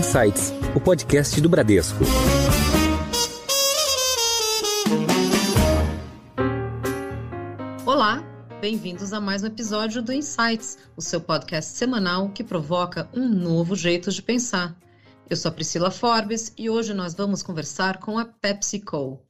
Insights, o podcast do Bradesco. Olá, bem-vindos a mais um episódio do Insights, o seu podcast semanal que provoca um novo jeito de pensar. Eu sou a Priscila Forbes e hoje nós vamos conversar com a PepsiCo.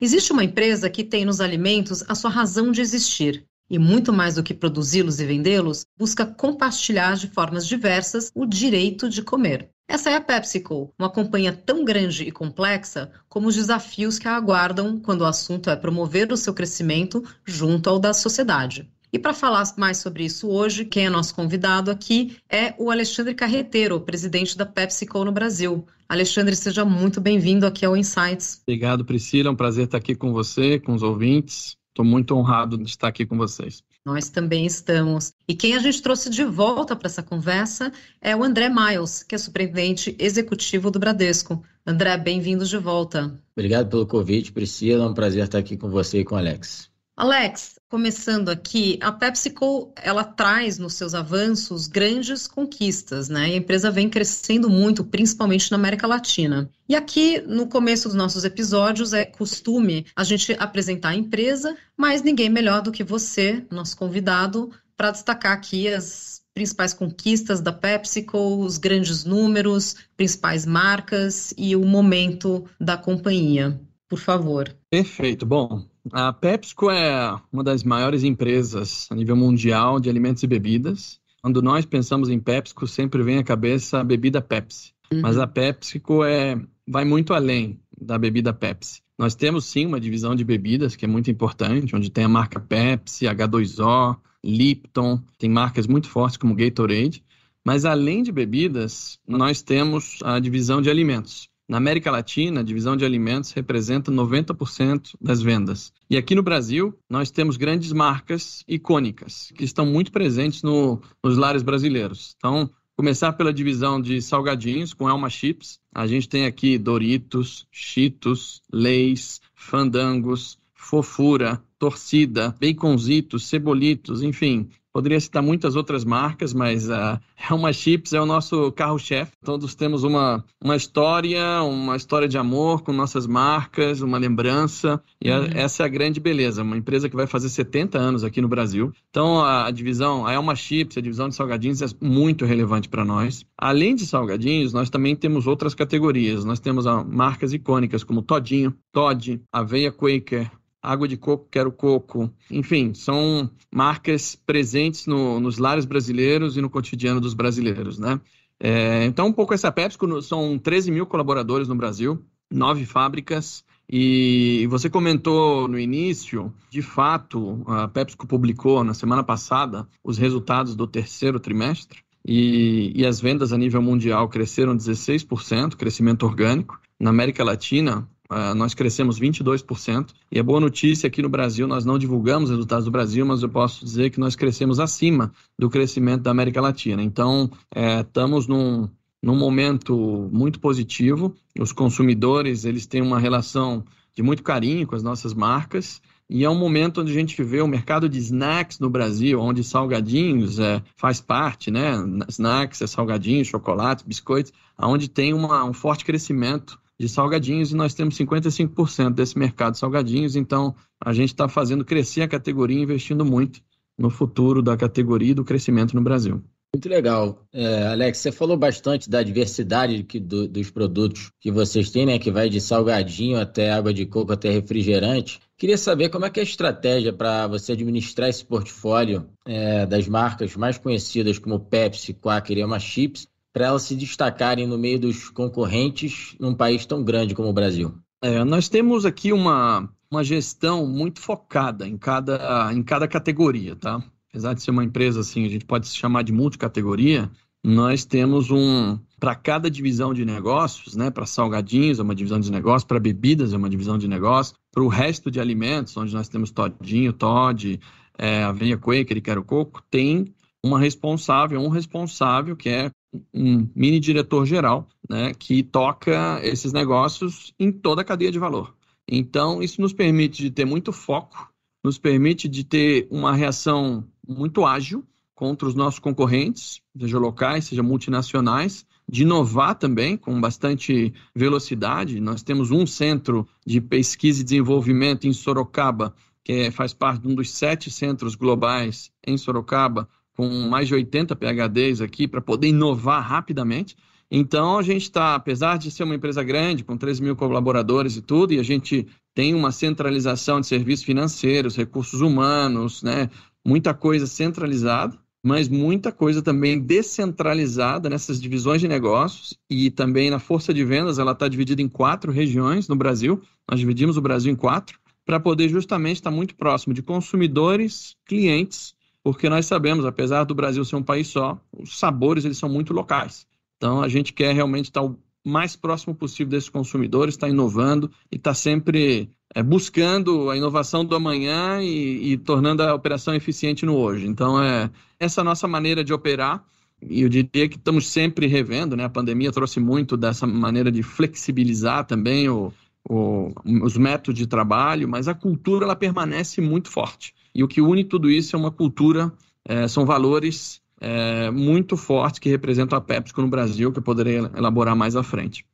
Existe uma empresa que tem nos alimentos a sua razão de existir e muito mais do que produzi-los e vendê-los, busca compartilhar de formas diversas o direito de comer. Essa é a PepsiCo, uma companhia tão grande e complexa como os desafios que a aguardam quando o assunto é promover o seu crescimento junto ao da sociedade. E para falar mais sobre isso hoje, quem é nosso convidado aqui é o Alexandre Carreteiro, presidente da PepsiCo no Brasil. Alexandre, seja muito bem-vindo aqui ao Insights. Obrigado, Priscila. É um prazer estar aqui com você, com os ouvintes. Estou muito honrado de estar aqui com vocês. Nós também estamos. E quem a gente trouxe de volta para essa conversa é o André Miles, que é superintendente executivo do Bradesco. André, bem-vindo de volta. Obrigado pelo convite, Priscila. É um prazer estar aqui com você e com o Alex. Alex, começando aqui, a PepsiCo ela traz nos seus avanços grandes conquistas, né? E a empresa vem crescendo muito, principalmente na América Latina. E aqui, no começo dos nossos episódios, é costume a gente apresentar a empresa, mas ninguém melhor do que você, nosso convidado, para destacar aqui as principais conquistas da PepsiCo, os grandes números, principais marcas e o momento da companhia. Por favor. Perfeito. Bom, a PepsiCo é uma das maiores empresas a nível mundial de alimentos e bebidas. Quando nós pensamos em PepsiCo, sempre vem à cabeça a bebida Pepsi. Uhum. Mas a PepsiCo é, vai muito além da bebida Pepsi. Nós temos sim uma divisão de bebidas que é muito importante, onde tem a marca Pepsi, H2O, Lipton, tem marcas muito fortes como Gatorade. Mas além de bebidas, nós temos a divisão de alimentos. Na América Latina, a divisão de alimentos representa 90% das vendas. E aqui no Brasil, nós temos grandes marcas icônicas que estão muito presentes no, nos lares brasileiros. Então, começar pela divisão de salgadinhos com Elma Chips. A gente tem aqui Doritos, Cheetos, Leis, Fandangos, Fofura, Torcida, Baconzitos, Cebolitos, enfim, Poderia citar muitas outras marcas, mas a Helma Chips é o nosso carro-chefe. Todos temos uma, uma história, uma história de amor com nossas marcas, uma lembrança. E uhum. a, essa é a grande beleza. Uma empresa que vai fazer 70 anos aqui no Brasil. Então, a, a divisão, a Elma Chips, a divisão de salgadinhos é muito relevante para nós. Além de salgadinhos, nós também temos outras categorias. Nós temos a, marcas icônicas como Todinho, Todd, Aveia Quaker, Água de Coco, Quero Coco. Enfim, são marcas presentes no, nos lares brasileiros e no cotidiano dos brasileiros, né? É, então, um pouco essa PepsiCo, são 13 mil colaboradores no Brasil, nove fábricas, e você comentou no início, de fato, a PepsiCo publicou na semana passada os resultados do terceiro trimestre, e, e as vendas a nível mundial cresceram 16%, crescimento orgânico. Na América Latina, Uh, nós crescemos 22%. E a boa notícia aqui no Brasil, nós não divulgamos os resultados do Brasil, mas eu posso dizer que nós crescemos acima do crescimento da América Latina. Então, é, estamos num, num momento muito positivo. Os consumidores eles têm uma relação de muito carinho com as nossas marcas. E é um momento onde a gente vê o mercado de snacks no Brasil, onde salgadinhos é, faz parte, né? Snacks é salgadinhos, chocolates, biscoitos, onde tem uma, um forte crescimento de salgadinhos e nós temos 55% desse mercado de salgadinhos, então a gente está fazendo crescer a categoria, investindo muito no futuro da categoria e do crescimento no Brasil. Muito legal. É, Alex, você falou bastante da diversidade que, do, dos produtos que vocês têm, né? Que vai de salgadinho até água de coco, até refrigerante. Queria saber como é que é a estratégia para você administrar esse portfólio é, das marcas mais conhecidas como Pepsi, Quaker e Ama Chips para elas se destacarem no meio dos concorrentes num país tão grande como o Brasil? É, nós temos aqui uma, uma gestão muito focada em cada, em cada categoria, tá? Apesar de ser uma empresa assim, a gente pode se chamar de multicategoria, nós temos um para cada divisão de negócios, né? Para salgadinhos é uma divisão de negócio, para bebidas é uma divisão de negócio, para o resto de alimentos, onde nós temos Todinho, Todd, é, Aveia Quaker e Quero Coco, tem uma responsável, um responsável que é um mini diretor geral, né, que toca esses negócios em toda a cadeia de valor. Então, isso nos permite de ter muito foco, nos permite de ter uma reação muito ágil contra os nossos concorrentes, seja locais, seja multinacionais, de inovar também com bastante velocidade. Nós temos um centro de pesquisa e desenvolvimento em Sorocaba, que é, faz parte de um dos sete centros globais em Sorocaba, com mais de 80 PHDs aqui, para poder inovar rapidamente. Então, a gente está, apesar de ser uma empresa grande, com 13 mil colaboradores e tudo, e a gente tem uma centralização de serviços financeiros, recursos humanos, né? muita coisa centralizada, mas muita coisa também descentralizada nessas divisões de negócios e também na força de vendas, ela está dividida em quatro regiões no Brasil. Nós dividimos o Brasil em quatro para poder justamente estar muito próximo de consumidores, clientes, porque nós sabemos, apesar do Brasil ser um país só, os sabores eles são muito locais. Então a gente quer realmente estar o mais próximo possível desses consumidores, estar inovando e estar sempre é, buscando a inovação do amanhã e, e, tornando a operação eficiente no hoje. Então, é essa é nossa maneira de operar. E eu diria que estamos sempre revendo, né? A pandemia trouxe muito dessa maneira de flexibilizar também o, o, os métodos de trabalho, mas a cultura ela permanece muito forte. E o que une tudo isso é uma cultura, é, são valores é, muito fortes que representam a PepsiCo no Brasil, que eu poderia elaborar mais à frente.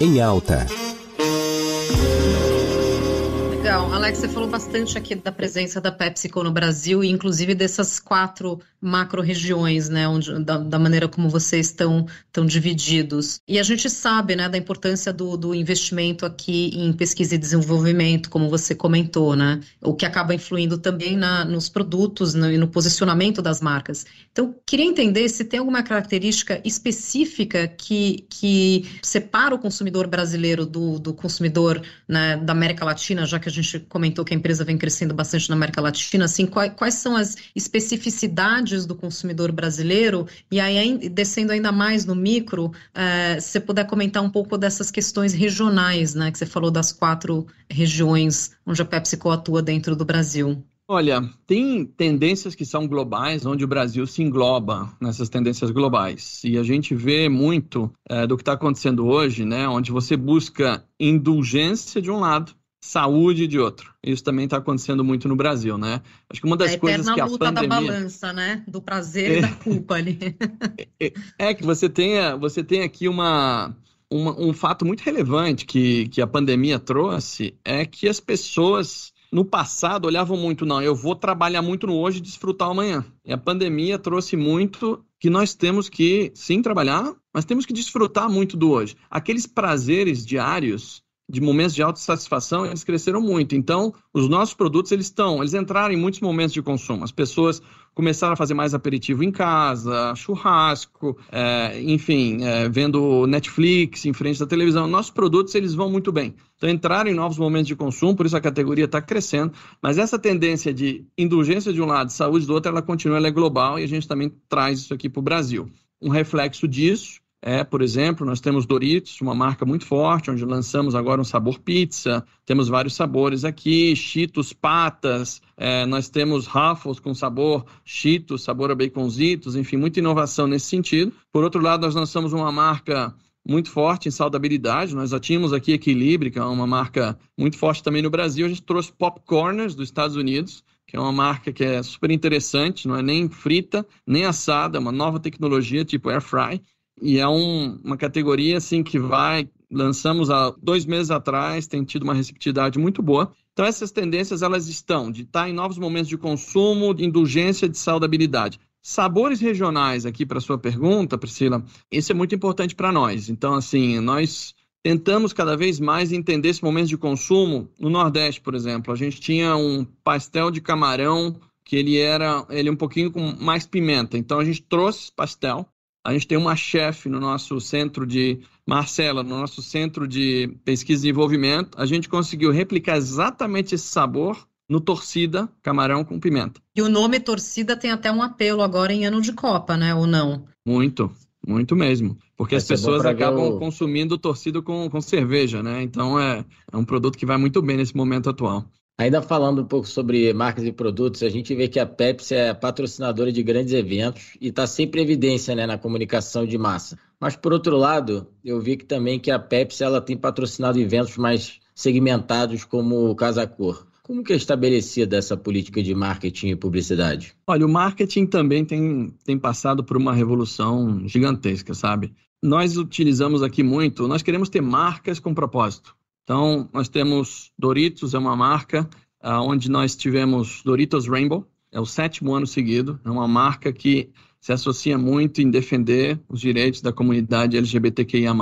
Em alta. Alex, você falou bastante aqui da presença da PepsiCo no Brasil e inclusive dessas quatro macro-regiões, né, onde, da, da, maneira como vocês estão, estão divididos. E a gente sabe, né, da importância do, do investimento aqui em pesquisa e desenvolvimento, como você comentou, né, o que acaba influindo também na, nos produtos no, e no posicionamento das marcas. Então, queria entender se tem alguma característica específica que, que separa o consumidor brasileiro do, do consumidor né, da América Latina, já que a gente comentou que a empresa vem crescendo bastante na América Latina, assim, quais, quais são as especificidades do consumidor brasileiro? E aí, descendo ainda mais no micro, uh, se você puder comentar um pouco dessas questões regionais, né, que você falou das quatro regiões onde a PepsiCo atua dentro do Brasil. Olha, tem tendências que são globais, onde o Brasil se engloba nessas tendências globais. E a gente vê muito é, do que está acontecendo hoje, né, onde você busca indulgência de um lado saúde de outro. Isso também está acontecendo muito no Brasil, né? Acho que uma das a coisas que a luta pandemia... da balança, né? Do prazer é... e da culpa ali. É, é, que você tenha, você tem aqui uma, uma, um fato muito relevante que, que a pandemia trouxe, é que as pessoas no passado olhavam muito, não, eu vou trabalhar muito no hoje e desfrutar amanhã. E a pandemia trouxe muito que nós temos que, sim, trabalhar, mas temos que desfrutar muito do hoje. Aqueles prazeres diários de momentos de autossatisfação, eles cresceram muito. Então, os nossos produtos, eles estão, eles entraram em muitos momentos de consumo. As pessoas começaram a fazer mais aperitivo em casa, churrasco, é, enfim, é, vendo Netflix em frente da televisão. Nossos produtos, eles vão muito bem. Então, entraram em novos momentos de consumo, por isso a categoria está crescendo. Mas essa tendência de indulgência de um lado, saúde do outro, ela continua, ela é global e a gente também traz isso aqui para o Brasil. Um reflexo disso é, por exemplo, nós temos Doritos, uma marca muito forte, onde lançamos agora um sabor pizza, temos vários sabores aqui, Cheetos patas, é, nós temos Ruffles com sabor Cheetos, sabor a baconzitos, enfim, muita inovação nesse sentido. Por outro lado, nós lançamos uma marca muito forte em saudabilidade. Nós já tínhamos aqui Equilibre, que é uma marca muito forte também no Brasil. A gente trouxe Popcorners dos Estados Unidos, que é uma marca que é super interessante, não é nem frita, nem assada, é uma nova tecnologia tipo air fry e é um, uma categoria assim que vai lançamos há dois meses atrás, tem tido uma receptividade muito boa. Então essas tendências elas estão de estar em novos momentos de consumo, de indulgência, de saudabilidade. Sabores regionais aqui para sua pergunta, Priscila, isso é muito importante para nós. Então assim, nós tentamos cada vez mais entender esse momento de consumo. No Nordeste, por exemplo, a gente tinha um pastel de camarão que ele era ele um pouquinho com mais pimenta. Então a gente trouxe pastel a gente tem uma chefe no nosso centro de Marcela, no nosso centro de pesquisa e desenvolvimento. A gente conseguiu replicar exatamente esse sabor no torcida camarão com pimenta. E o nome torcida tem até um apelo agora em ano de Copa, né? Ou não? Muito, muito mesmo. Porque as pessoas acabam o... consumindo torcida com, com cerveja, né? Então é, é um produto que vai muito bem nesse momento atual. Ainda falando um pouco sobre marcas e produtos, a gente vê que a Pepsi é patrocinadora de grandes eventos e está sempre em evidência né, na comunicação de massa. Mas, por outro lado, eu vi que também que a Pepsi ela tem patrocinado eventos mais segmentados como o Casa Cor. Como que é estabelecida essa política de marketing e publicidade? Olha, o marketing também tem, tem passado por uma revolução gigantesca, sabe? Nós utilizamos aqui muito, nós queremos ter marcas com propósito. Então, nós temos Doritos, é uma marca uh, onde nós tivemos Doritos Rainbow, é o sétimo ano seguido, é uma marca que se associa muito em defender os direitos da comunidade LGBTQIA+.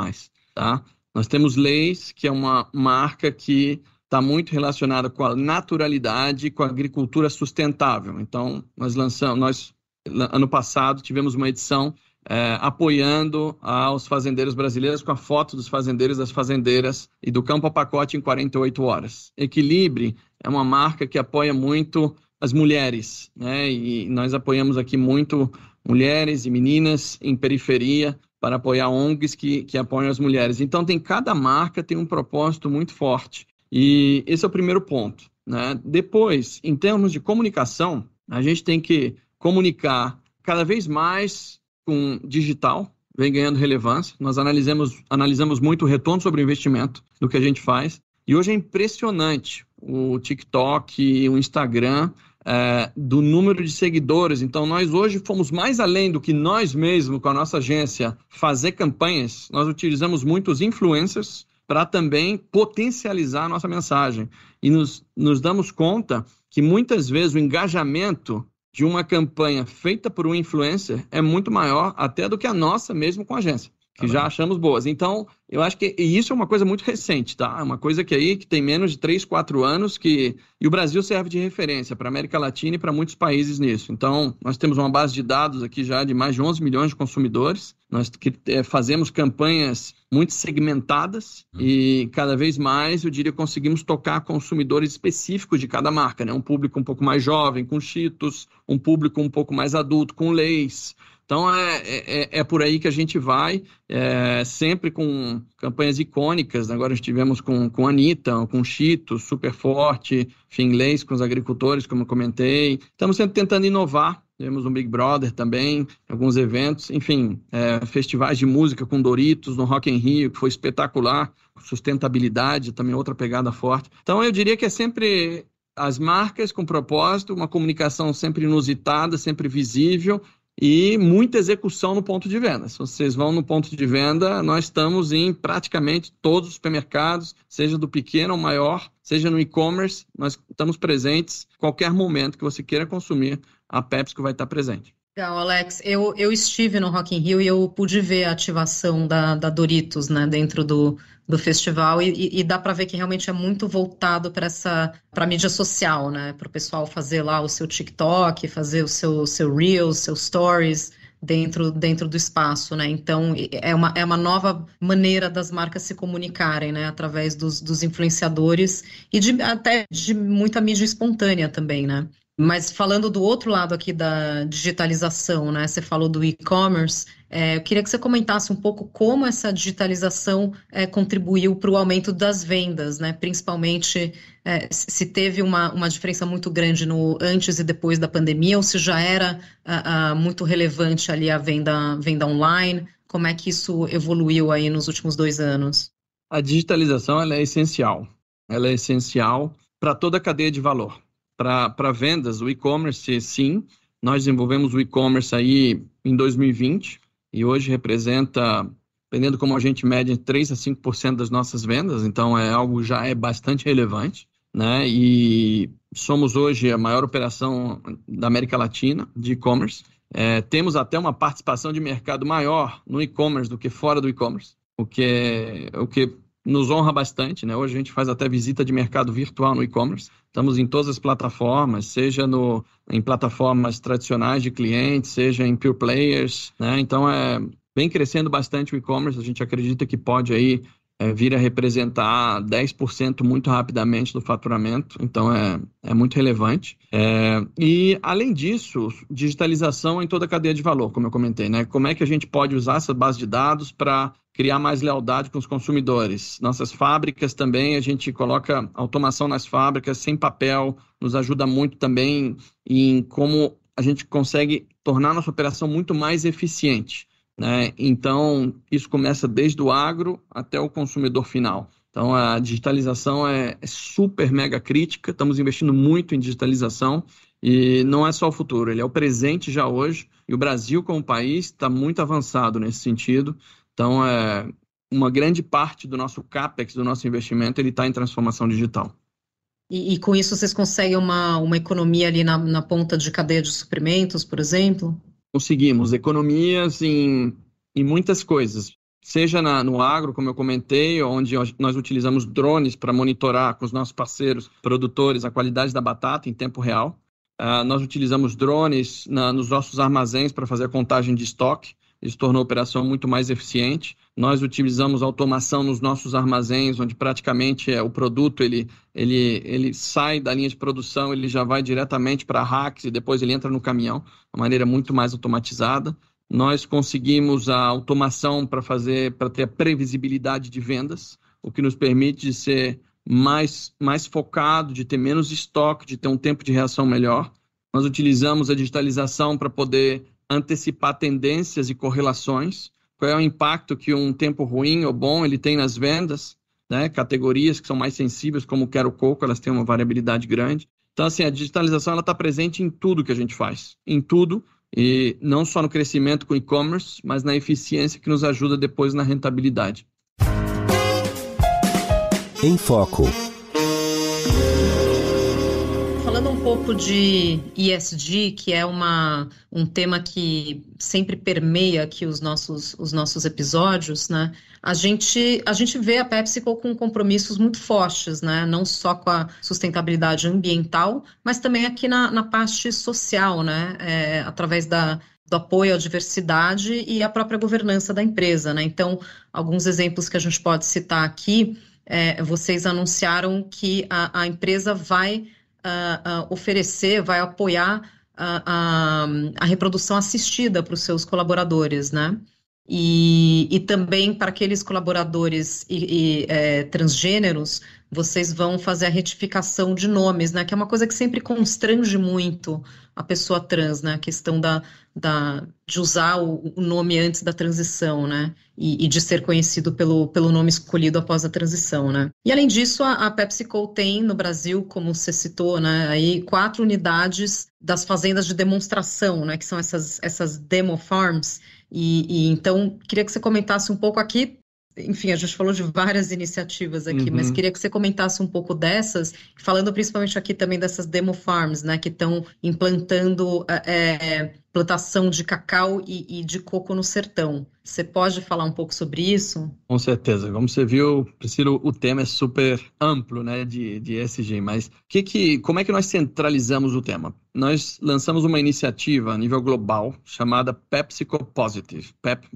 Tá? Nós temos Leis, que é uma marca que está muito relacionada com a naturalidade e com a agricultura sustentável. Então, nós lançamos, nós, ano passado, tivemos uma edição é, apoiando aos fazendeiros brasileiros com a foto dos fazendeiros das fazendeiras e do campo a pacote em 48 horas. Equilibre é uma marca que apoia muito as mulheres, né? E nós apoiamos aqui muito mulheres e meninas em periferia para apoiar ONGs que, que apoiam as mulheres. Então, tem cada marca tem um propósito muito forte. E esse é o primeiro ponto. Né? Depois, em termos de comunicação, a gente tem que comunicar cada vez mais com digital, vem ganhando relevância. Nós analisamos, analisamos muito o retorno sobre o investimento do que a gente faz. E hoje é impressionante o TikTok, o Instagram é, do número de seguidores. Então, nós hoje fomos mais além do que nós mesmos, com a nossa agência, fazer campanhas. Nós utilizamos muitos influencers para também potencializar a nossa mensagem. E nos, nos damos conta que muitas vezes o engajamento de uma campanha feita por um influencer é muito maior até do que a nossa mesmo com a agência que já achamos boas. Então, eu acho que e isso é uma coisa muito recente, tá? É uma coisa que aí que tem menos de 3, 4 anos que e o Brasil serve de referência para a América Latina e para muitos países nisso. Então, nós temos uma base de dados aqui já de mais de 11 milhões de consumidores. Nós que, é, fazemos campanhas muito segmentadas hum. e cada vez mais, eu diria, conseguimos tocar consumidores específicos de cada marca, né? Um público um pouco mais jovem com Cheetos, um público um pouco mais adulto com Leis, então é, é, é, por aí que a gente vai, é, sempre com campanhas icônicas. Agora estivemos com, com Anitta, com Chito, super forte, Finlês com os agricultores, como eu comentei. Estamos sempre tentando inovar. Tivemos um Big Brother também, alguns eventos, enfim, é, festivais de música com Doritos no Rock in Rio, que foi espetacular. Sustentabilidade, também outra pegada forte. Então eu diria que é sempre as marcas com propósito, uma comunicação sempre inusitada, sempre visível e muita execução no ponto de venda. Se vocês vão no ponto de venda, nós estamos em praticamente todos os supermercados, seja do pequeno ao maior, seja no e-commerce, nós estamos presentes qualquer momento que você queira consumir, a PepsiCo vai estar presente. Legal, Alex. Eu, eu estive no Rock in Rio e eu pude ver a ativação da, da Doritos, né, dentro do, do festival e, e dá para ver que realmente é muito voltado para essa para mídia social, né, para o pessoal fazer lá o seu TikTok, fazer o seu seu Reels, seus Stories dentro dentro do espaço, né? Então é uma, é uma nova maneira das marcas se comunicarem, né, através dos, dos influenciadores e de, até de muita mídia espontânea também, né? Mas falando do outro lado aqui da digitalização, né? Você falou do e-commerce. É, eu queria que você comentasse um pouco como essa digitalização é, contribuiu para o aumento das vendas, né? Principalmente é, se teve uma, uma diferença muito grande no antes e depois da pandemia, ou se já era a, a, muito relevante ali a venda, venda online. Como é que isso evoluiu aí nos últimos dois anos? A digitalização é essencial. Ela é essencial para toda a cadeia de valor para vendas, o e-commerce, sim. Nós desenvolvemos o e-commerce aí em 2020 e hoje representa, dependendo como a gente mede, 3 a 5% das nossas vendas, então é algo já é bastante relevante, né? E somos hoje a maior operação da América Latina de e-commerce. É, temos até uma participação de mercado maior no e-commerce do que fora do e-commerce, o que, é, o que nos honra bastante, né? Hoje a gente faz até visita de mercado virtual no e-commerce. Estamos em todas as plataformas, seja no, em plataformas tradicionais de clientes, seja em pure players, né? Então é vem crescendo bastante o e-commerce. A gente acredita que pode aí é, vir a representar 10% muito rapidamente do faturamento, então é, é muito relevante. É, e, além disso, digitalização em toda a cadeia de valor, como eu comentei, né? Como é que a gente pode usar essa base de dados para criar mais lealdade com os consumidores. Nossas fábricas também, a gente coloca automação nas fábricas, sem papel, nos ajuda muito também em como a gente consegue tornar nossa operação muito mais eficiente. Né? Então, isso começa desde o agro até o consumidor final. Então, a digitalização é, é super mega crítica, estamos investindo muito em digitalização e não é só o futuro, ele é o presente já hoje. E o Brasil, como país, está muito avançado nesse sentido. Então, é, uma grande parte do nosso CAPEX, do nosso investimento, ele está em transformação digital. E, e, com isso vocês conseguem uma, uma economia ali na, na ponta de cadeia de suprimentos, por exemplo? Conseguimos economias em, em muitas coisas seja na, no agro, como eu comentei, onde nós utilizamos drones para monitorar com os nossos parceiros produtores a qualidade da batata em tempo real. Uh, nós utilizamos drones na, nos nossos armazéns para fazer a contagem de estoque. Isso tornou a operação muito mais eficiente. Nós utilizamos automação nos nossos armazéns, onde praticamente é, o produto ele, ele, ele sai da linha de produção, ele já vai diretamente para racks e depois ele entra no caminhão, de maneira muito mais automatizada. Nós conseguimos a automação para fazer, para ter a previsibilidade de vendas, o que nos permite ser mais, mais focado, de ter menos estoque, de ter um tempo de reação melhor. Nós utilizamos a digitalização para poder antecipar tendências e correlações. Qual é o impacto que um tempo ruim ou bom ele tem nas vendas? Né? Categorias que são mais sensíveis, como quero coco, elas têm uma variabilidade grande. Então, assim, a digitalização está presente em tudo que a gente faz. Em tudo, e não só no crescimento com e-commerce, mas na eficiência que nos ajuda depois na rentabilidade. Em Foco. Pouco de ESG, que é uma, um tema que sempre permeia aqui os nossos, os nossos episódios, né? A gente, a gente vê a PepsiCo com compromissos muito fortes, né? Não só com a sustentabilidade ambiental, mas também aqui na, na parte social, né? É, através da, do apoio à diversidade e à própria governança da empresa, né? Então, alguns exemplos que a gente pode citar aqui, é, vocês anunciaram que a, a empresa vai uh, uh, oferecer, vai apoiar a, a, reprodução assistida para os seus colaboradores, né? E, e também para aqueles colaboradores e, e é, transgêneros, vocês vão fazer a retificação de nomes, né? Que é uma coisa que sempre constrange muito a pessoa trans, né? A questão da, da, de usar o, nome antes da transição, né? E, e, de ser conhecido pelo, pelo nome escolhido após a transição, né? E além disso, a, a PepsiCo tem no Brasil, como você citou, né? Aí quatro unidades das fazendas de demonstração, né? Que são essas, essas demo farms e, e, então, queria que você comentasse um pouco aqui. Enfim, a gente falou de várias iniciativas aqui, uhum. mas queria que você comentasse um pouco dessas, falando principalmente aqui também dessas demo farms, né, que estão implantando é, plantação de cacau e, e, de coco no sertão. Você pode falar um pouco sobre isso? Com certeza. Como você viu, Priscila, o tema é super amplo, né, de, de ESG, mas que que, como é que nós centralizamos o tema? Nós lançamos uma iniciativa a nível global chamada PepsiCo Positive, PEP+.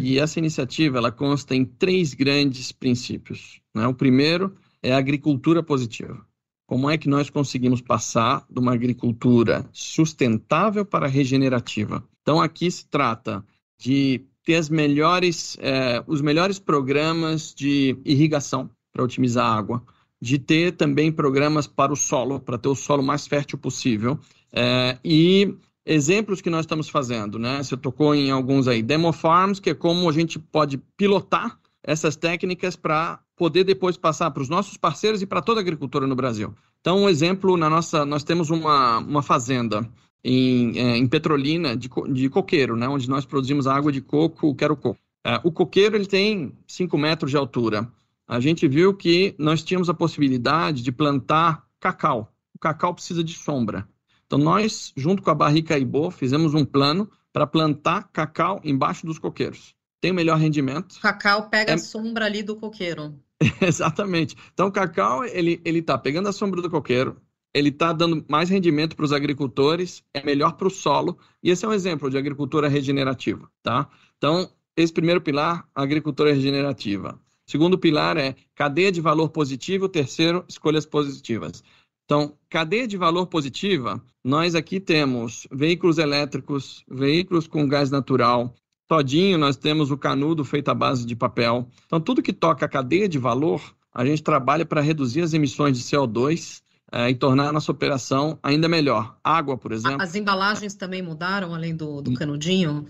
E essa iniciativa, ela consta em três grandes princípios. Né? O primeiro é a agricultura positiva. Como é que nós conseguimos passar de uma agricultura sustentável para regenerativa? Então, aqui se trata de ter melhores, eh, os melhores programas de irrigação para otimizar a água, de ter também programas para o solo, para ter o solo mais fértil possível, eh, e exemplos que nós estamos fazendo, né? Você tocou em alguns aí, demo farms, que é como a gente pode pilotar essas técnicas para poder depois passar para os nossos parceiros e para toda a agricultura no Brasil. Então, um exemplo, na nossa, nós temos uma, uma fazenda em, é, em Petrolina de, de coqueiro, né, onde nós produzimos água de coco, quero coco. É, o coqueiro ele tem 5 metros de altura. A gente viu que nós tínhamos a possibilidade de plantar cacau. O cacau precisa de sombra. Então, nós, junto com a Barrica Ibo, fizemos um plano para plantar cacau embaixo dos coqueiros tem o melhor rendimento. Cacau pega é... a sombra ali do coqueiro. Exatamente. Então, o cacau, ele, ele tá pegando a sombra do coqueiro, ele está dando mais rendimento para os agricultores, é melhor para o solo, e esse é um exemplo de agricultura regenerativa, tá? Então, esse primeiro pilar, agricultura regenerativa. Segundo pilar é cadeia de valor positivo, terceiro, escolhas positivas. Então, cadeia de valor positiva, nós aqui temos veículos elétricos, veículos com gás natural, Todinho, nós temos o canudo feito à base de papel. Então, tudo que toca a cadeia de valor, a gente trabalha para reduzir as emissões de CO2 é, e tornar a nossa operação ainda melhor. Água, por exemplo. As embalagens também mudaram, além do, do canudinho?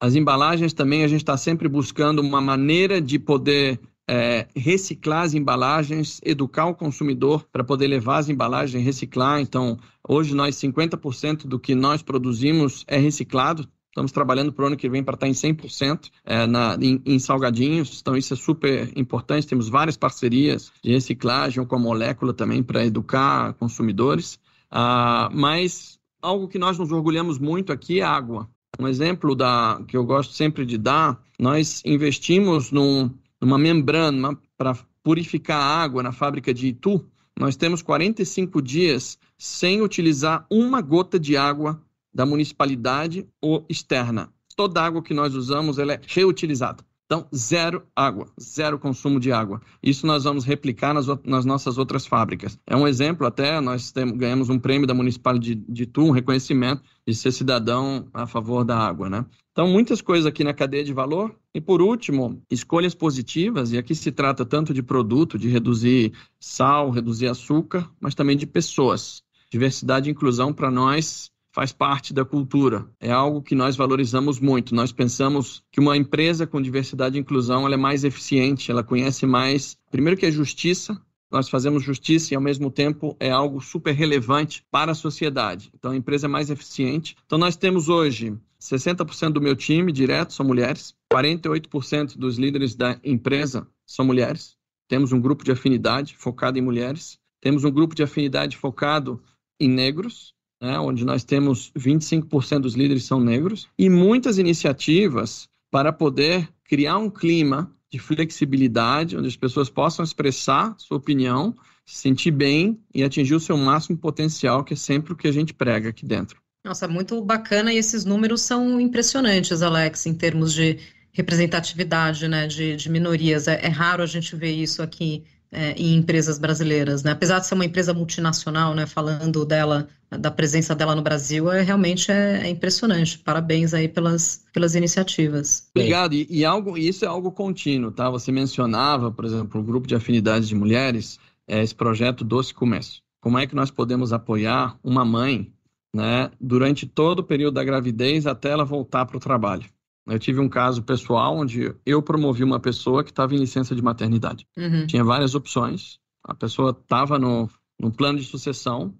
As embalagens também, a gente está sempre buscando uma maneira de poder é, reciclar as embalagens, educar o consumidor para poder levar as embalagens e reciclar. Então, hoje nós 50% do que nós produzimos é reciclado. Estamos trabalhando para o ano que vem para estar em 100% é, na, em, em, salgadinhos, então isso é super importante. Temos várias parcerias de reciclagem com a molécula também para educar consumidores. Ah, mas algo que nós nos orgulhamos muito aqui é água. Um exemplo da, que eu gosto sempre de dar, nós investimos num, numa membrana para purificar a água na fábrica de Itu. Nós temos 45 dias sem utilizar uma gota de água da municipalidade ou externa. Toda a água que nós usamos ela é reutilizada. Então, zero água, zero consumo de água. Isso nós vamos replicar nas, nas nossas outras fábricas. É um exemplo até, nós temos, ganhamos um prêmio da Municipal de, de Tu, um reconhecimento de ser cidadão a favor da água, né? Então, muitas coisas aqui na cadeia de valor. E, por último, escolhas positivas, e aqui se trata tanto de produto, de reduzir sal, reduzir açúcar, mas também de pessoas. Diversidade e inclusão, para nós, faz parte da cultura. É algo que nós valorizamos muito. Nós pensamos que uma empresa com diversidade e inclusão é mais eficiente, ela conhece mais, primeiro que é justiça, nós fazemos justiça e ao mesmo tempo é algo super relevante para a sociedade. Então a empresa é mais eficiente. Então nós temos hoje 60% do meu time direto são mulheres, 48% dos líderes da empresa são mulheres. Temos um grupo de afinidade focado em mulheres. Temos um grupo de afinidade focado em negros né, onde nós temos 25% dos líderes são negros, e muitas iniciativas para poder criar um clima de flexibilidade, onde as pessoas possam expressar sua opinião, se sentir bem e atingir o seu máximo potencial, que é sempre o que a gente prega aqui dentro. Nossa, muito bacana e esses números são impressionantes, Alex, em termos de representatividade né, de, de minorias. É, é raro a gente ver isso aqui é, em empresas brasileiras, né? Apesar de ser uma empresa multinacional, né? Falando dela, da presença dela no Brasil, é realmente é, é impressionante. Parabéns aí pelas, pelas iniciativas. Obrigado. E, e algo, isso é algo contínuo, tá? Você mencionava, por exemplo, o grupo de afinidades de mulheres, é, esse projeto Doce Começo. Como é que nós podemos apoiar uma mãe, né? Durante todo o período da gravidez até ela voltar para o trabalho? Eu tive um caso pessoal onde eu promovi uma pessoa que estava em licença de maternidade. Uhum. Tinha várias opções. A pessoa estava no, no plano de sucessão,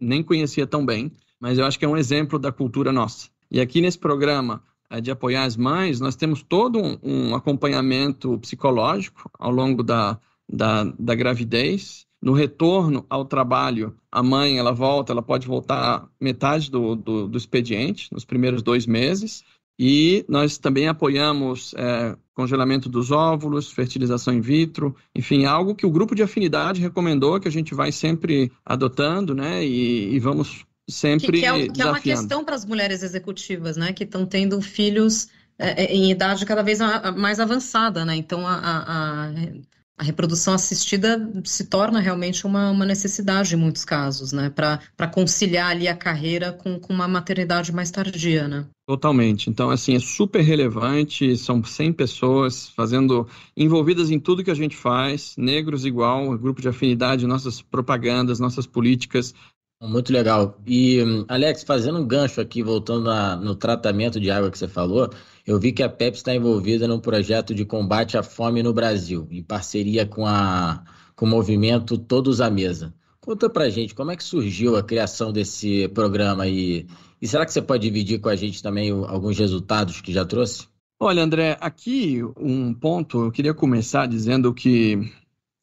nem conhecia tão bem, mas eu acho que é um exemplo da cultura nossa. E aqui nesse programa é, de apoiar as mães, nós temos todo um, um acompanhamento psicológico ao longo da, da, da gravidez. No retorno ao trabalho, a mãe ela volta, ela pode voltar metade do, do, do expediente, nos primeiros dois meses, e nós também apoiamos é, congelamento dos óvulos, fertilização in vitro, enfim, algo que o grupo de afinidade recomendou, que a gente vai sempre adotando, né? E, e vamos sempre. Que, que, é, que é, uma questão para as mulheres executivas, né? Que estão tendo filhos é, é, em idade cada vez mais avançada, né? Então a, a, a reprodução assistida se torna realmente uma, uma necessidade em muitos casos, né? Para conciliar ali a carreira com, com uma maternidade mais tardia, né? Totalmente. Então, assim, é super relevante. São 100 pessoas fazendo, envolvidas em tudo que a gente faz. Negros igual, grupo de afinidade, nossas propagandas, nossas políticas. Muito legal. E, Alex, fazendo um gancho aqui, voltando a, no tratamento de água que você falou, eu vi que a Pepsi está envolvida num projeto de combate à fome no Brasil, em parceria com, a, com o movimento Todos à Mesa. Conta pra gente como é que surgiu a criação desse programa e, e será que você pode dividir com a gente também alguns resultados que já trouxe? Olha, André, aqui um ponto, eu queria começar dizendo que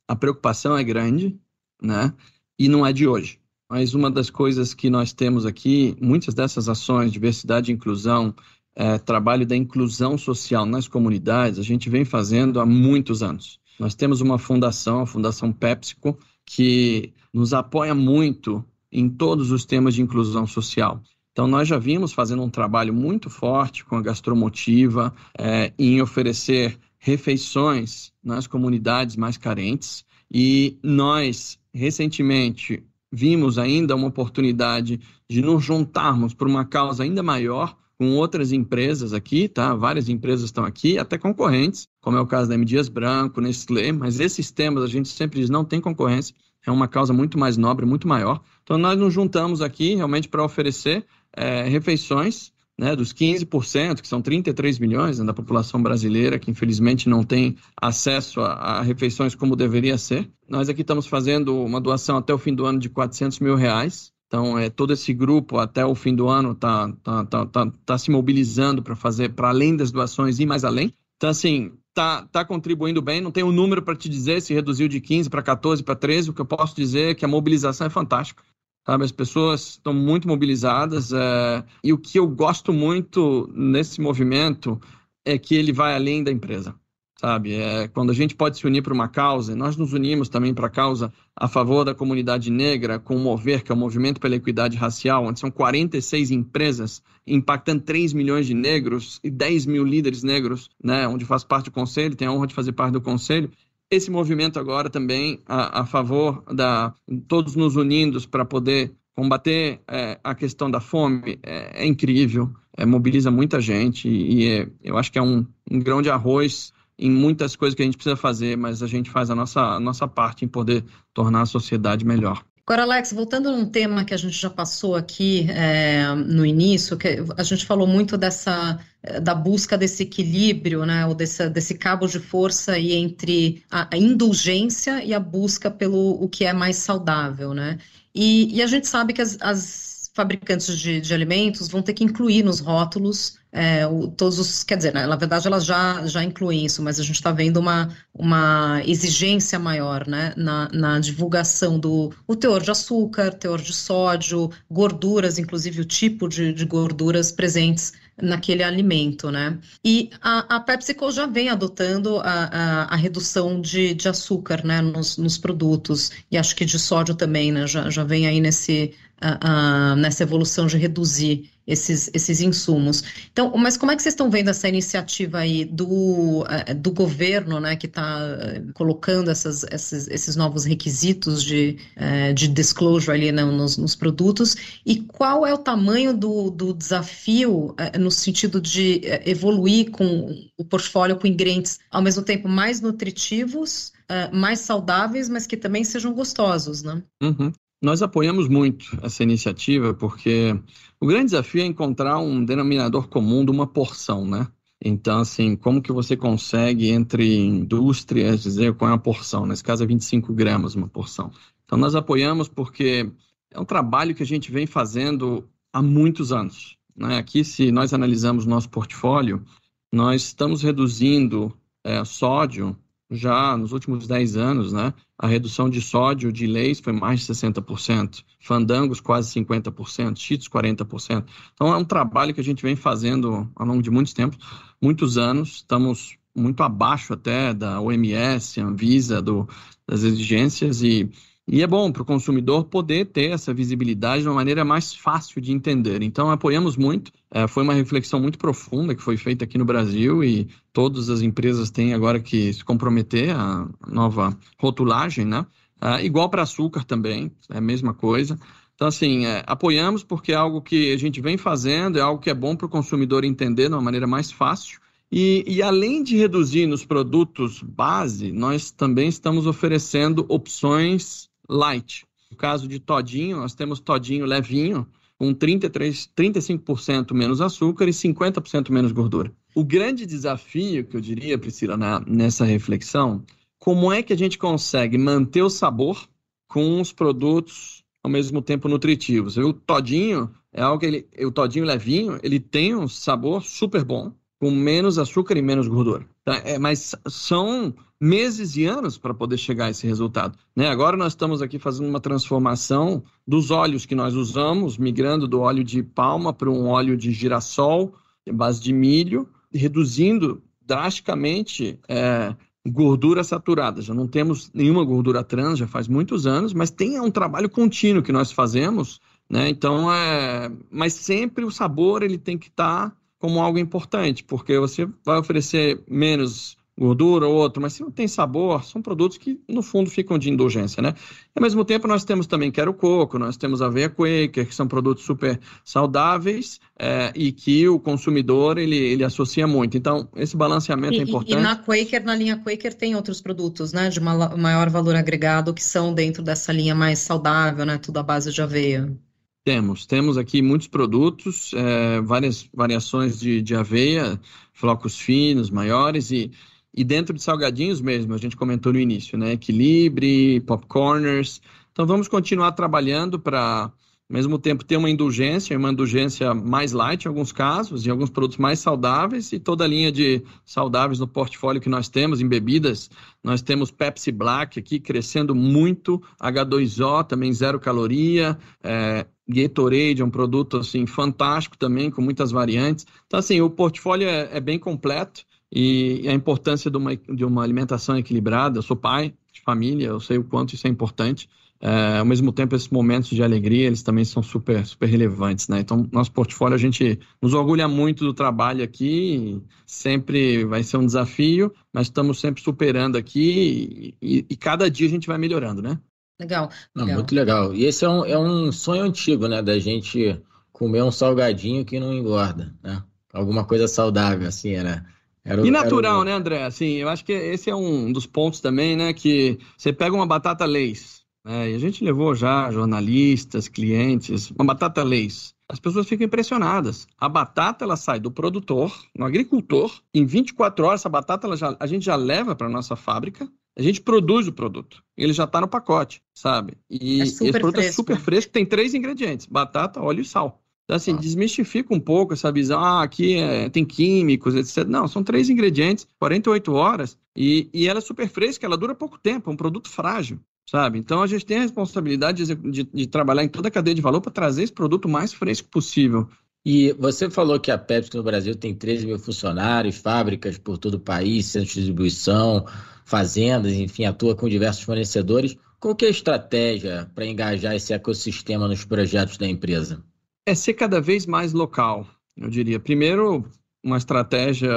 a preocupação é grande, né? E não é de hoje. Mas uma das coisas que nós temos aqui, muitas dessas ações, diversidade e inclusão, é, trabalho da inclusão social nas comunidades, a gente vem fazendo há muitos anos. Nós temos uma fundação, a Fundação PepsiCo, que nos apoia muito em todos os temas de inclusão social. Então, nós já vimos fazendo um trabalho muito forte com a gastromotiva é, em oferecer refeições nas comunidades mais carentes. E nós, recentemente, vimos ainda uma oportunidade de nos juntarmos por uma causa ainda maior com outras empresas aqui, tá? Várias empresas estão aqui, até concorrentes, como é o caso da M. Dias Branco, Nestlé, mas esses temas a gente sempre diz não tem concorrência, é uma causa muito mais nobre, muito maior. Então nós nos juntamos aqui realmente para oferecer é, refeições né, dos 15%, que são 33 milhões né, da população brasileira, que infelizmente não tem acesso a, a, refeições como deveria ser. Nós aqui estamos fazendo uma doação até o fim do ano de 400 mil reais. Então, é, todo esse grupo, até o fim do ano, está tá, tá, tá, tá se mobilizando para fazer, para além das doações, e mais além. Então, assim, tá, tá contribuindo bem. Não tenho um número para te dizer se reduziu de 15 para 14 para 13. O que eu posso dizer é que a mobilização é fantástica. Sabe? As pessoas estão muito mobilizadas. É... E o que eu gosto muito nesse movimento é que ele vai além da empresa sabe? É, quando a gente pode se unir para uma causa, nós nos unimos também para a causa a favor da comunidade negra, com o Mover, que é o Movimento pela Equidade Racial, onde são 46 empresas impactando 3 milhões de negros e 10 mil líderes negros, né? onde faz parte do conselho, tem a honra de fazer parte do conselho. Esse movimento agora também a, a favor da todos nos unindo para poder combater é, a questão da fome é, é incrível, é, mobiliza muita gente e, e é, eu acho que é um, um grão de arroz em muitas coisas que a gente precisa fazer, mas a gente faz a nossa, a nossa parte em poder tornar a sociedade melhor. Agora, Alex, voltando num tema que a gente já passou aqui é, no início, que a gente falou muito dessa da busca desse equilíbrio, né, ou desse, desse cabo de força aí entre a, a indulgência e a busca pelo o que é mais saudável, né? E, e a gente sabe que as, as fabricantes de, de alimentos vão ter que incluir nos rótulos é, o, todos os, quer dizer, né, na verdade elas já, já incluem isso, mas a gente está vendo uma, uma exigência maior né, na, na divulgação do o teor de açúcar, teor de sódio, gorduras, inclusive o tipo de, de gorduras presentes naquele alimento, né? E a, a PepsiCo já vem adotando a, a, a redução de, de açúcar, né, nos, nos, produtos, e acho que de sódio também, né, já, já vem aí nesse, nessa evolução de reduzir esses, esses insumos. Então, mas como é que vocês estão vendo essa iniciativa aí do, eh, do governo, né, que está eh, colocando essas, esses, esses novos requisitos de, eh, de disclosure ali né, nos, nos produtos, e qual é o tamanho do, do desafio no sentido de evoluir com o portfólio com ingredientes ao mesmo tempo mais nutritivos, mais saudáveis, mas que também sejam gostosos, né? Uhum. Nós apoiamos muito essa iniciativa porque o grande desafio é encontrar um denominador comum de uma porção, né? Então, assim, como que você consegue entre indústrias dizer qual é a porção? Nesse caso é 25 gramas uma porção. Então, nós apoiamos porque é um trabalho que a gente vem fazendo há muitos anos. Né? Aqui, se nós analisamos nosso portfólio, nós estamos reduzindo é, sódio já nos últimos 10 anos, né, a redução de sódio de leis foi mais de 60%, fandangos quase 50%, cheetos 40%. Então é um trabalho que a gente vem fazendo ao longo de muitos tempos, muitos anos, estamos muito abaixo até da OMS, Anvisa, do, das exigências e e é bom para o consumidor poder ter essa visibilidade de uma maneira mais fácil de entender. Então, apoiamos muito. É, foi uma reflexão muito profunda que foi feita aqui no Brasil e todas as empresas têm agora que se comprometer à nova rotulagem, né? É, igual para açúcar também, é a mesma coisa. Então, assim, é, apoiamos porque é algo que a gente vem fazendo, é algo que é bom para o consumidor entender de uma maneira mais fácil. E, e, além de reduzir nos produtos base, nós também estamos oferecendo opções light. No caso de todinho, nós temos todinho levinho, com 33, 35% menos açúcar e 50% menos gordura. O grande desafio que eu diria, Priscila, na, nessa reflexão, como é que a gente consegue manter o sabor com os produtos ao mesmo tempo nutritivos? O todinho é algo que ele, o todinho levinho, ele tem um sabor super bom, com menos açúcar e menos gordura. Tá? É, mas são meses e anos para poder chegar a esse resultado. Né? Agora nós estamos aqui fazendo uma transformação dos óleos que nós usamos, migrando do óleo de palma para um óleo de girassol, base de milho, reduzindo drasticamente é, gordura saturada. Já não temos nenhuma gordura trans, já faz muitos anos, mas tem um trabalho contínuo que nós fazemos, né? Então, é... mas sempre o sabor ele tem que estar tá como algo importante, porque você vai oferecer menos gordura ou outro, mas se não tem sabor, são produtos que no fundo ficam de indulgência, né? E, ao mesmo tempo nós temos também quero coco, nós temos aveia quaker, que são produtos super saudáveis é, e que o consumidor ele, ele associa muito. Então esse balanceamento é e, é importante. E na Quaker, na linha Quaker tem outros produtos, né, de maior valor agregado que são dentro dessa linha mais saudável, né, tudo à base de aveia. Temos, temos aqui muitos produtos, é, várias variações de, de aveia, flocos finos, maiores e, e dentro de salgadinhos mesmo, a gente comentou no início, né? Equilibre, popcorners. Então vamos continuar trabalhando para ao mesmo tempo ter uma indulgência, uma indulgência mais light em alguns casos, em alguns produtos mais saudáveis e toda a linha de saudáveis no portfólio que nós temos em bebidas. Nós temos Pepsi Black aqui crescendo muito, H2O também zero caloria, é, Gatorade é um produto assim fantástico também com muitas variantes. Então assim o portfólio é, é bem completo e a importância de uma, de uma alimentação equilibrada. Eu sou pai de família, eu sei o quanto isso é importante. É, ao mesmo tempo, esses momentos de alegria, eles também são super, super relevantes, né? Então, nosso portfólio, a gente nos orgulha muito do trabalho aqui, sempre vai ser um desafio, mas estamos sempre superando aqui e, e cada dia a gente vai melhorando, né? Legal, legal. Não, muito legal. E esse é um, é um sonho antigo, né? Da gente comer um salgadinho que não engorda, né? Alguma coisa saudável, assim, era... Era, e natural, era... né, André? Assim, eu acho que esse é um dos pontos também, né? Que você pega uma batata Lay's, é, e a gente levou já jornalistas, clientes, uma batata leis. As pessoas ficam impressionadas. A batata ela sai do produtor, no agricultor, em 24 horas essa batata já, a gente já leva para nossa fábrica, a gente produz o produto. Ele já está no pacote, sabe? E é esse produto fresco. é super fresco, tem três ingredientes: batata, óleo e sal. Então, assim, ah. desmistifica um pouco essa visão, ah, aqui é, tem químicos, etc. Não, são três ingredientes, 48 horas, e, e ela é super fresca, ela dura pouco tempo, é um produto frágil sabe? Então a gente tem a responsabilidade de, de, de trabalhar em toda a cadeia de valor para trazer esse produto mais fresco possível. E você falou que a Pepsi no Brasil tem 13 mil funcionários, fábricas por todo o país, centros de distribuição, fazendas, enfim, atua com diversos fornecedores. Qual que é a estratégia para engajar esse ecossistema nos projetos da empresa? É ser cada vez mais local, eu diria. Primeiro, uma estratégia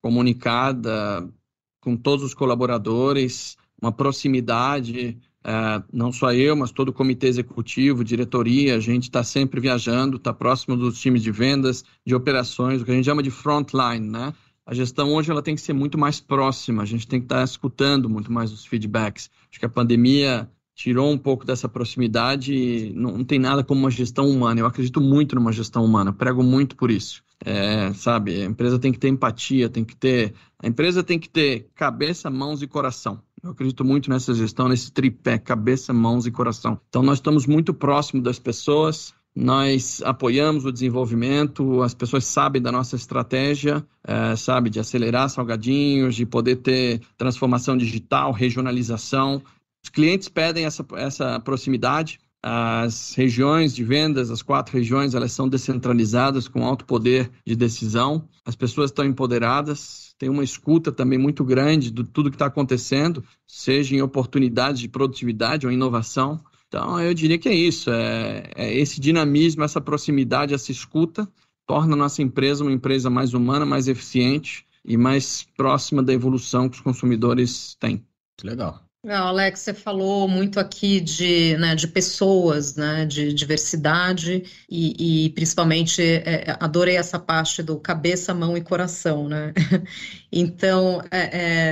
comunicada com todos os colaboradores, uma proximidade é, não só eu, mas todo o comitê executivo, diretoria, a gente está sempre viajando, está próximo dos times de vendas, de operações, o que a gente chama de frontline, né? A gestão hoje ela tem que ser muito mais próxima, a gente tem que estar tá escutando muito mais os feedbacks. Acho que a pandemia tirou um pouco dessa proximidade não, não tem nada como uma gestão humana. Eu acredito muito numa gestão humana, prego muito por isso. É, sabe, a empresa tem que ter empatia, tem que ter. A empresa tem que ter cabeça, mãos e coração. Eu acredito muito nessa gestão, nesse tripé, cabeça, mãos e coração. Então, nós estamos muito próximos das pessoas, nós apoiamos o desenvolvimento, as pessoas sabem da nossa estratégia, é, sabe, de acelerar salgadinhos, de poder ter transformação digital, regionalização. Os clientes pedem essa, essa proximidade, as regiões de vendas, as quatro regiões, elas são descentralizadas com alto poder de decisão. As pessoas estão empoderadas, tem uma escuta também muito grande de tudo que está acontecendo, seja em oportunidades de produtividade ou inovação. Então, eu diria que é isso, é, é esse dinamismo, essa proximidade, essa escuta, torna a nossa empresa uma empresa mais humana, mais eficiente e mais próxima da evolução que os consumidores têm. Legal. Não, Alex, você falou muito aqui de, né, de pessoas, né, de diversidade e, e principalmente é, é, adorei essa parte do cabeça, mão e coração, né? Então, é,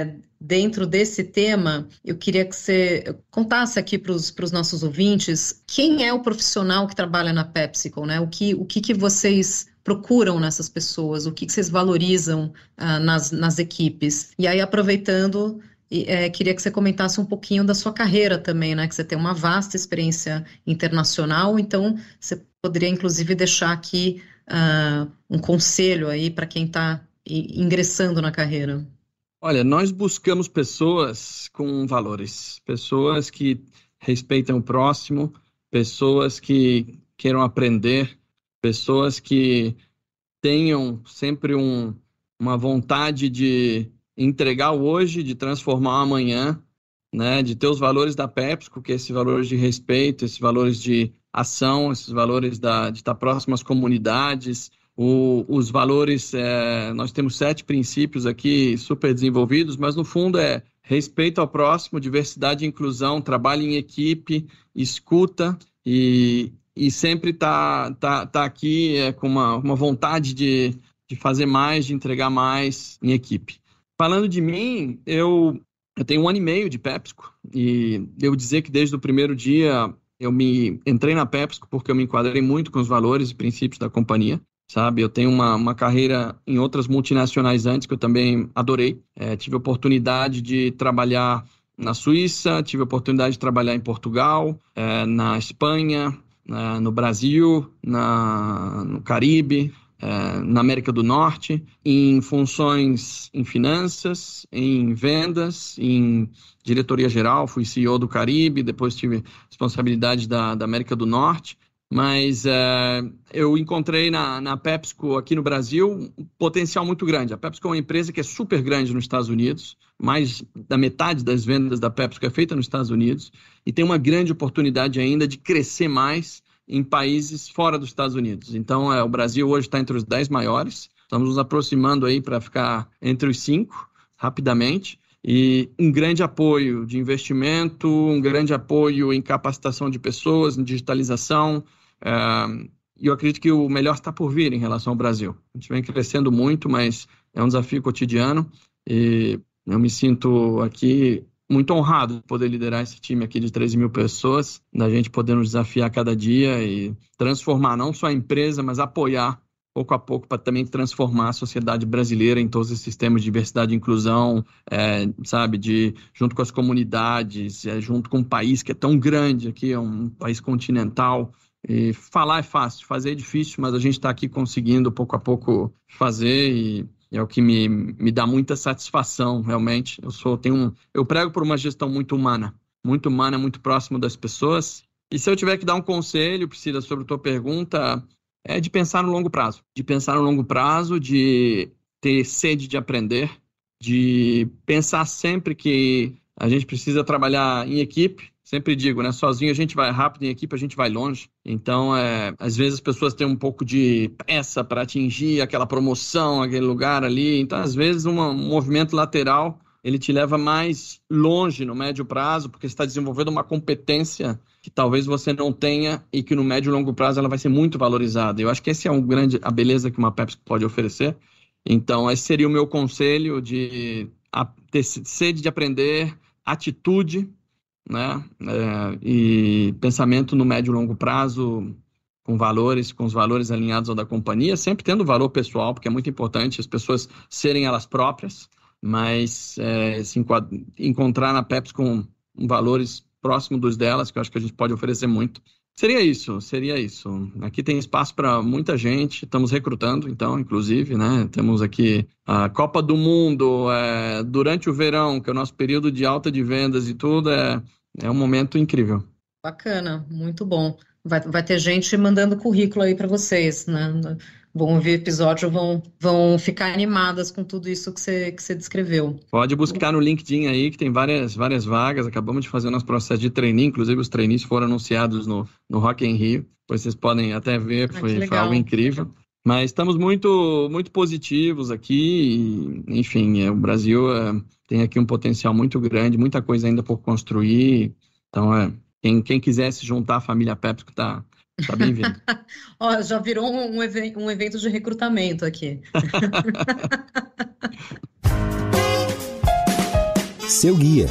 é, dentro desse tema, eu queria que você contasse aqui para os nossos ouvintes quem é o profissional que trabalha na PepsiCo, né? O que, o que, que vocês procuram nessas pessoas, o que, que vocês valorizam uh, nas, nas equipes. E aí, aproveitando e, é, queria que você comentasse um pouquinho da sua carreira também, né? Que você tem uma vasta experiência internacional, então você poderia inclusive deixar aqui uh, um conselho aí para quem está ingressando na carreira. Olha, nós buscamos pessoas com valores, pessoas que respeitam o próximo, pessoas que queiram aprender, pessoas que tenham sempre um, uma vontade de entregar hoje, de transformar amanhã, né, de ter os valores da PepsiCo, que é esses valores de respeito, esses valores de ação, esses valores da, de estar próximo às comunidades, o, os valores, é, nós temos sete princípios aqui super desenvolvidos, mas no fundo é respeito ao próximo, diversidade e inclusão, trabalho em equipe, escuta e, e sempre tá, tá, tá aqui é, com uma, uma vontade de, de fazer mais, de entregar mais em equipe. Falando de mim, eu, eu tenho um ano e meio de PepsiCo e devo dizer que desde o primeiro dia eu me entrei na PepsiCo porque eu me enquadrei muito com os valores e princípios da companhia sabe? Eu tenho uma, uma carreira em outras multinacionais antes que eu também adorei. É, tive oportunidade de trabalhar na Suíça, tive oportunidade de trabalhar em Portugal, é, na Espanha, é, no Brasil, na, no Caribe, é, na América do Norte, em funções em finanças, em vendas, em diretoria geral, fui CEO do Caribe, depois tive responsabilidade da, da América do Norte mas é, eu encontrei na, na PepsiCo aqui no Brasil um potencial muito grande. A PepsiCo é uma empresa que é super grande nos Estados Unidos, mais da metade das vendas da PepsiCo é feita nos Estados Unidos, e tem uma grande oportunidade ainda de crescer mais em países fora dos Estados Unidos. Então, é, o Brasil hoje está entre os 10 maiores, estamos nos aproximando aí para ficar entre os cinco rapidamente e um grande apoio de investimento, um grande apoio em capacitação de pessoas, em digitalização, e eu acredito que o melhor está por vir em relação ao Brasil. A gente vem crescendo muito, mas é um desafio cotidiano e eu me sinto aqui muito honrado de poder liderar esse time aqui de 13 mil pessoas, da gente poder nos desafiar cada dia e transformar não só a empresa, mas apoiar pouco a pouco para também transformar a sociedade brasileira em todos esses sistemas de diversidade e inclusão, é, sabe, de junto com as comunidades, é, junto com um país que é tão grande aqui, é um país continental, e falar é fácil, fazer é difícil, mas a gente está aqui conseguindo pouco a pouco fazer e é o que me, me dá muita satisfação, realmente. Eu sou tenho um, eu prego por uma gestão muito humana, muito humana, muito próximo das pessoas. E se eu tiver que dar um conselho, Priscila, sobre a tua pergunta, é de pensar no longo prazo, de pensar no longo prazo, de ter sede de aprender, de pensar sempre que a gente precisa trabalhar em equipe, sempre digo, né? Sozinho a gente vai rápido, em equipe a gente vai longe. Então, é, às vezes as pessoas têm um pouco de pressa para atingir aquela promoção, aquele lugar ali. Então, às vezes, uma, um movimento lateral ele te leva mais longe no médio prazo, porque você está desenvolvendo uma competência que talvez você não tenha e que no médio e longo prazo ela vai ser muito valorizada. Eu acho que esse é um grande a beleza que uma Pepsi pode oferecer. Então, esse seria o meu conselho de ter sede de aprender, atitude né? É, e pensamento no médio e longo prazo com valores, com os valores alinhados ao da companhia, sempre tendo valor pessoal, porque é muito importante as pessoas serem elas próprias, mas é, se encontrar na Pepsi com valores próximos dos delas, que eu acho que a gente pode oferecer muito. Seria isso, seria isso. Aqui tem espaço para muita gente, estamos recrutando, então, inclusive, né? Temos aqui a Copa do Mundo é, durante o verão, que é o nosso período de alta de vendas e tudo, é, é um momento incrível. Bacana, muito bom. Vai, vai ter gente mandando currículo aí para vocês, né? Vão ouvir o episódio, vão, vão ficar animadas com tudo isso que você, que você descreveu. Pode buscar no LinkedIn aí, que tem várias, várias vagas. Acabamos de fazer o nosso processo de treininho, inclusive os treinistas foram anunciados no, no Rock in Rio. Depois vocês podem até ver, ah, foi, foi algo incrível. Mas estamos muito, muito positivos aqui. E, enfim, é, o Brasil é, tem aqui um potencial muito grande, muita coisa ainda por construir. Então, é, quem, quem quiser se juntar à família Pepsi está tá bem-vindo. Ó, já virou um, um evento de recrutamento aqui. Seu guia.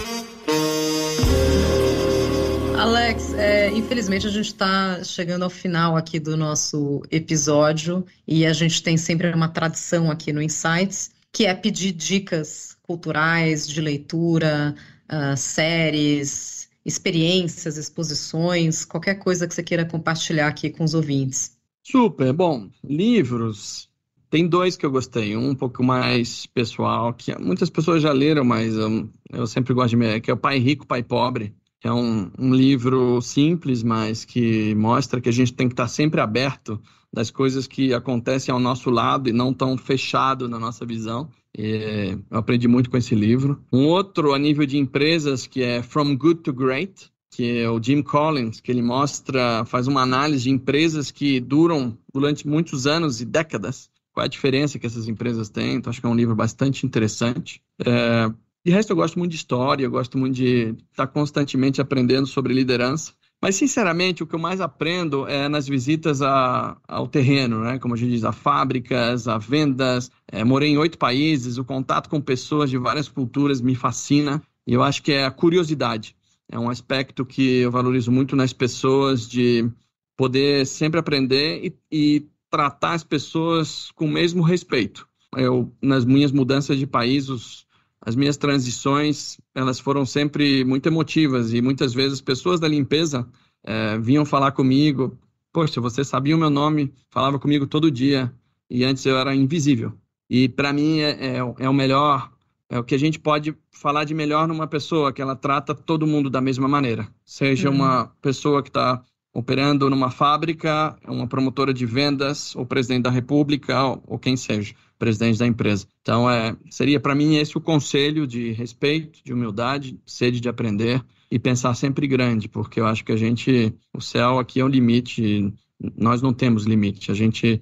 Alex, é, infelizmente a gente está chegando ao final aqui do nosso episódio e a gente tem sempre uma tradição aqui no Insights, que é pedir dicas culturais, de leitura, uh, séries, experiências, exposições, qualquer coisa que você queira compartilhar aqui com os ouvintes. Super, bom, livros. Tem dois que eu gostei, um um pouco mais pessoal, que muitas pessoas já leram, mas eu, eu sempre gosto de me, que é o Pai Rico, Pai Pobre é um, um livro simples, mas que mostra que a gente tem que estar sempre aberto das coisas que acontecem ao nosso lado e não tão fechado na nossa visão. E eu aprendi muito com esse livro. Um outro a nível de empresas que é From Good to Great, que é o Jim Collins, que ele mostra, faz uma análise de empresas que duram durante muitos anos e décadas. Qual é a diferença que essas empresas têm? Então, acho que é um livro bastante interessante. É, de resto, eu gosto muito de história, eu gosto muito de estar constantemente aprendendo sobre liderança. Mas, sinceramente, o que eu mais aprendo é nas visitas a, ao terreno, né? Como a gente diz, a fábricas, a vendas. É, morei em oito países, o contato com pessoas de várias culturas me fascina. E eu acho que é a curiosidade. é um aspecto que eu valorizo muito nas pessoas de poder sempre aprender e, e tratar as pessoas com o mesmo respeito. Eu, nas minhas mudanças de país, os, as minhas transições, elas foram sempre muito emotivas e muitas vezes pessoas da limpeza é, vinham falar comigo, poxa, você sabia o meu nome, falava comigo todo dia e antes eu era invisível. E para mim é, é, é o melhor, é o que a gente pode falar de melhor numa pessoa, que ela trata todo mundo da mesma maneira. Seja uhum. uma pessoa que está operando numa fábrica, uma promotora de vendas, ou presidente da república, ou, ou quem seja, presidente da empresa. Então, é, seria para mim esse o conselho de respeito, de humildade, sede de aprender e pensar sempre grande, porque eu acho que a gente, o céu aqui é o limite, nós não temos limite, a gente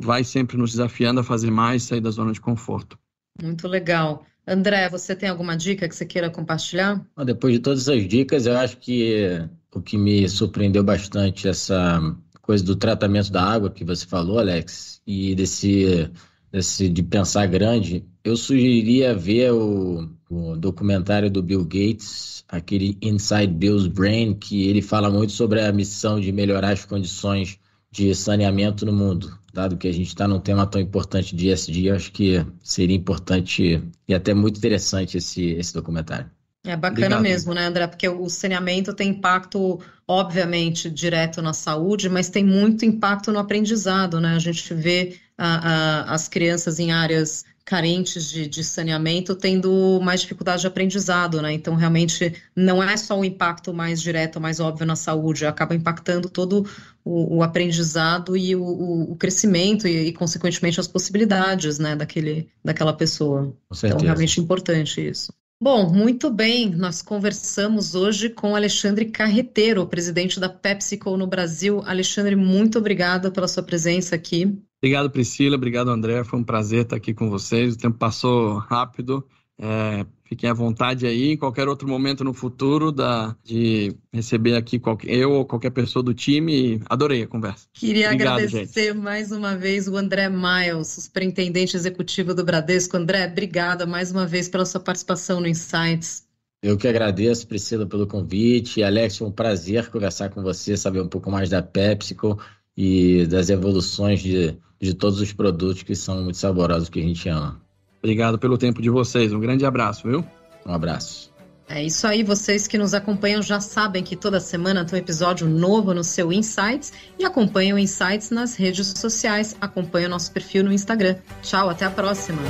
vai sempre nos desafiando a fazer mais, sair da zona de conforto. Muito legal. André, você tem alguma dica que você queira compartilhar? Depois de todas as dicas, eu acho que o que me surpreendeu bastante essa coisa do tratamento da água que você falou, Alex, e desse, desse de pensar grande, eu sugeriria ver o, o documentário do Bill Gates, aquele Inside Bill's Brain, que ele fala muito sobre a missão de melhorar as condições de saneamento no mundo. Dado que a gente está num tema tão importante de ESG, eu acho que seria importante e até muito interessante esse, esse documentário. É bacana Obrigado. mesmo, né, André? Porque o saneamento tem impacto, obviamente, direto na saúde, mas tem muito impacto no aprendizado, né? A gente vê a, a, as crianças em áreas carentes de, de, saneamento tendo mais dificuldade de aprendizado, né? Então, realmente, não é só o impacto mais direto, mais óbvio na saúde, acaba impactando todo o, o aprendizado e o, o crescimento e, e, consequentemente, as possibilidades, né, daquele, daquela pessoa. Então, realmente importante isso. Bom, muito bem. Nós conversamos hoje com Alexandre Carreteiro, presidente da PepsiCo no Brasil. Alexandre, muito obrigada pela sua presença aqui. Obrigado, Priscila. Obrigado, André. Foi um prazer estar aqui com vocês. O tempo passou rápido. É, fiquem à vontade aí, em qualquer outro momento no futuro, da, de receber aqui qualquer, eu ou qualquer pessoa do time. Adorei a conversa. Queria Obrigado, agradecer gente. mais uma vez o André Miles, superintendente executivo do Bradesco. André, obrigada mais uma vez pela sua participação no Insights. Eu que agradeço, Priscila, pelo convite. Alex, foi um prazer conversar com você, saber um pouco mais da PepsiCo e das evoluções de, de todos os produtos que são muito saborosos que a gente ama. Obrigado pelo tempo de vocês. Um grande abraço, viu? Um abraço. É isso aí, vocês que nos acompanham já sabem que toda semana tem um episódio novo no seu Insights e acompanham o Insights nas redes sociais. Acompanhe o nosso perfil no Instagram. Tchau, até a próxima.